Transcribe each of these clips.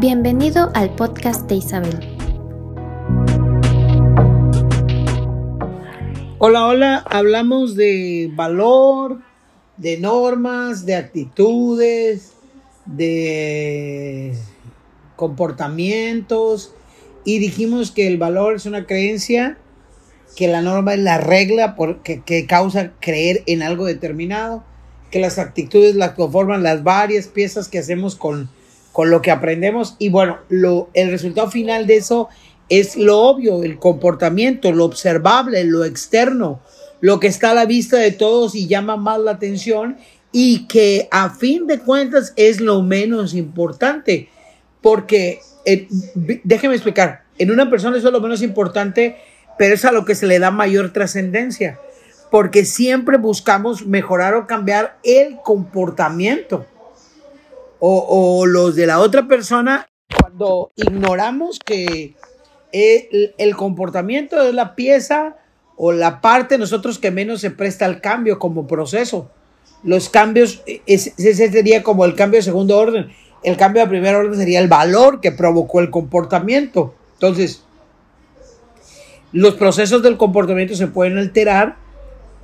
Bienvenido al podcast de Isabel. Hola, hola, hablamos de valor, de normas, de actitudes, de comportamientos y dijimos que el valor es una creencia, que la norma es la regla que causa creer en algo determinado, que las actitudes las conforman las varias piezas que hacemos con con lo que aprendemos. Y bueno, lo, el resultado final de eso es lo obvio, el comportamiento, lo observable, lo externo, lo que está a la vista de todos y llama más la atención y que a fin de cuentas es lo menos importante, porque eh, déjeme explicar, en una persona eso es lo menos importante, pero es a lo que se le da mayor trascendencia, porque siempre buscamos mejorar o cambiar el comportamiento o, los de la otra persona cuando ignoramos que el, comportamiento es la pieza o la parte de nosotros que menos se presta al cambio como proceso. Los cambios, ese sería como el cambio de segundo orden. El cambio de primer orden sería el valor que provocó el comportamiento. Entonces, los procesos del comportamiento se pueden alterar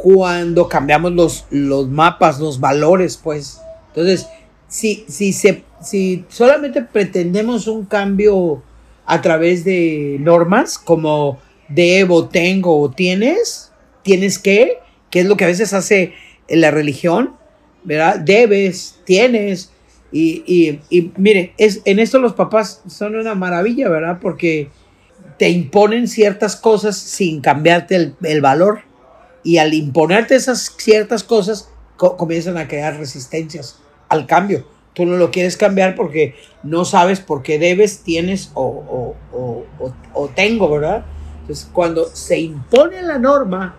cuando cambiamos los, los mapas, los valores, pues. Entonces, si, si, se, si solamente pretendemos un cambio a través de normas como debo, tengo o tienes, tienes que, que es lo que a veces hace la religión, ¿verdad? Debes, tienes. Y, y, y mire, es, en esto los papás son una maravilla, ¿verdad? Porque te imponen ciertas cosas sin cambiarte el, el valor. Y al imponerte esas ciertas cosas, comienzan a crear resistencias al cambio. Tú no lo quieres cambiar porque no sabes por qué debes, tienes o, o, tengo, ¿verdad? Entonces, cuando se impone la norma,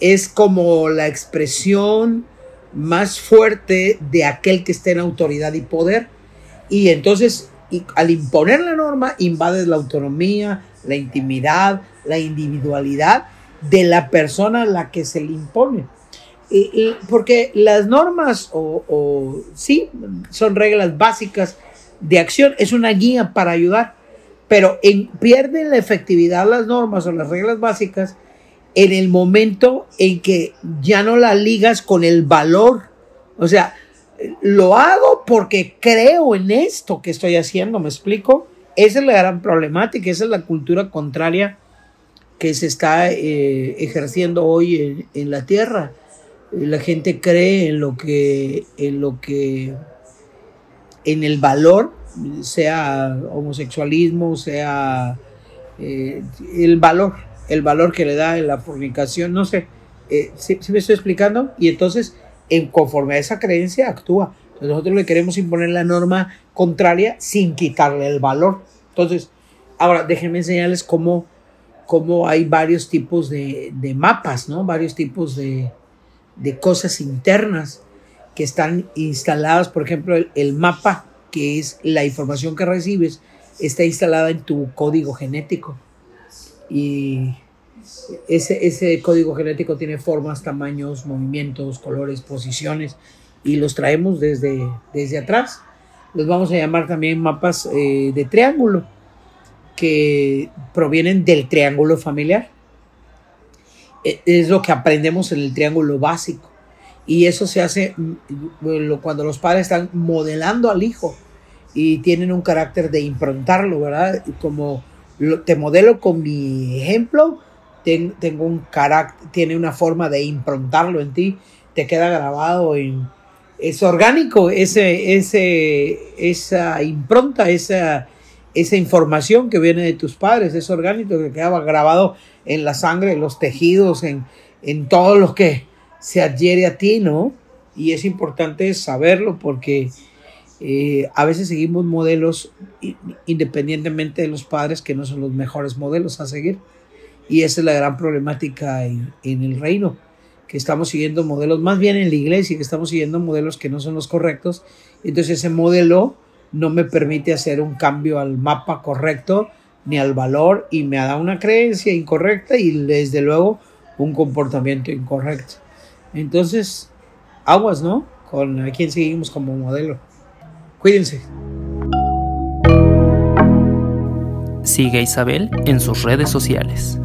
es como la expresión más fuerte de aquel que esté en autoridad y poder. Y entonces, y al imponer la norma, invades la autonomía, la intimidad, la individualidad de la persona a la que se le impone porque las normas o, sí son reglas básicas de acción, es una guía para ayudar, pero en, pierden la efectividad las normas o las reglas básicas en el momento en que ya no las ligas con el valor. O sea, lo hago porque creo en esto que estoy haciendo, ¿me explico? Esa es la gran problemática, esa es la cultura contraria que se está eh, ejerciendo hoy en la tierra la gente cree en lo que, en lo que, en el valor, sea homosexualismo, sea eh, el valor, el valor que le da en la fornicación, no sé, eh, si me estoy explicando? Y entonces, en conforme a esa creencia, actúa. nosotros le queremos imponer la norma contraria sin quitarle el valor. Entonces, ahora déjenme enseñarles cómo, cómo hay varios tipos de, de mapas, ¿no? Varios tipos de, de cosas internas que están instaladas, por ejemplo, el, mapa, que es la información que recibes, está instalada en tu código genético. Y ese, ese código genético tiene formas, tamaños, movimientos, colores, posiciones, y los traemos desde, desde atrás. Los vamos a llamar también mapas eh, de triángulo, que provienen del triángulo familiar. E, es lo que aprendemos en el triángulo básico. Y eso se hace mm, cuando los padres están modelando al hijo y tienen un carácter de improntarlo, ¿verdad? Como te modelo con mi ejemplo, tengo un carácter, tiene una forma de improntarlo en ti, te queda grabado en... Es orgánico ese, ese, esa impronta, esa, esa información que viene de tus padres, es orgánico, que quedaba grabado en la sangre, en los tejidos, en, en todo lo que se adhiere a ti, ¿no? Y es importante saberlo porque eh, a veces seguimos modelos independientemente de los padres que no son los mejores modelos a seguir. Y esa es la gran problemática en, en el reino, que estamos siguiendo modelos, más bien en la iglesia, que estamos siguiendo modelos que no son los correctos. Entonces ese modelo no me permite hacer un cambio al mapa correcto ni al valor y me da una creencia incorrecta y desde luego un comportamiento incorrecto. Entonces, aguas, ¿no? con a quién seguimos como modelo. Cuídense. Sigue a Isabel en sus redes sociales.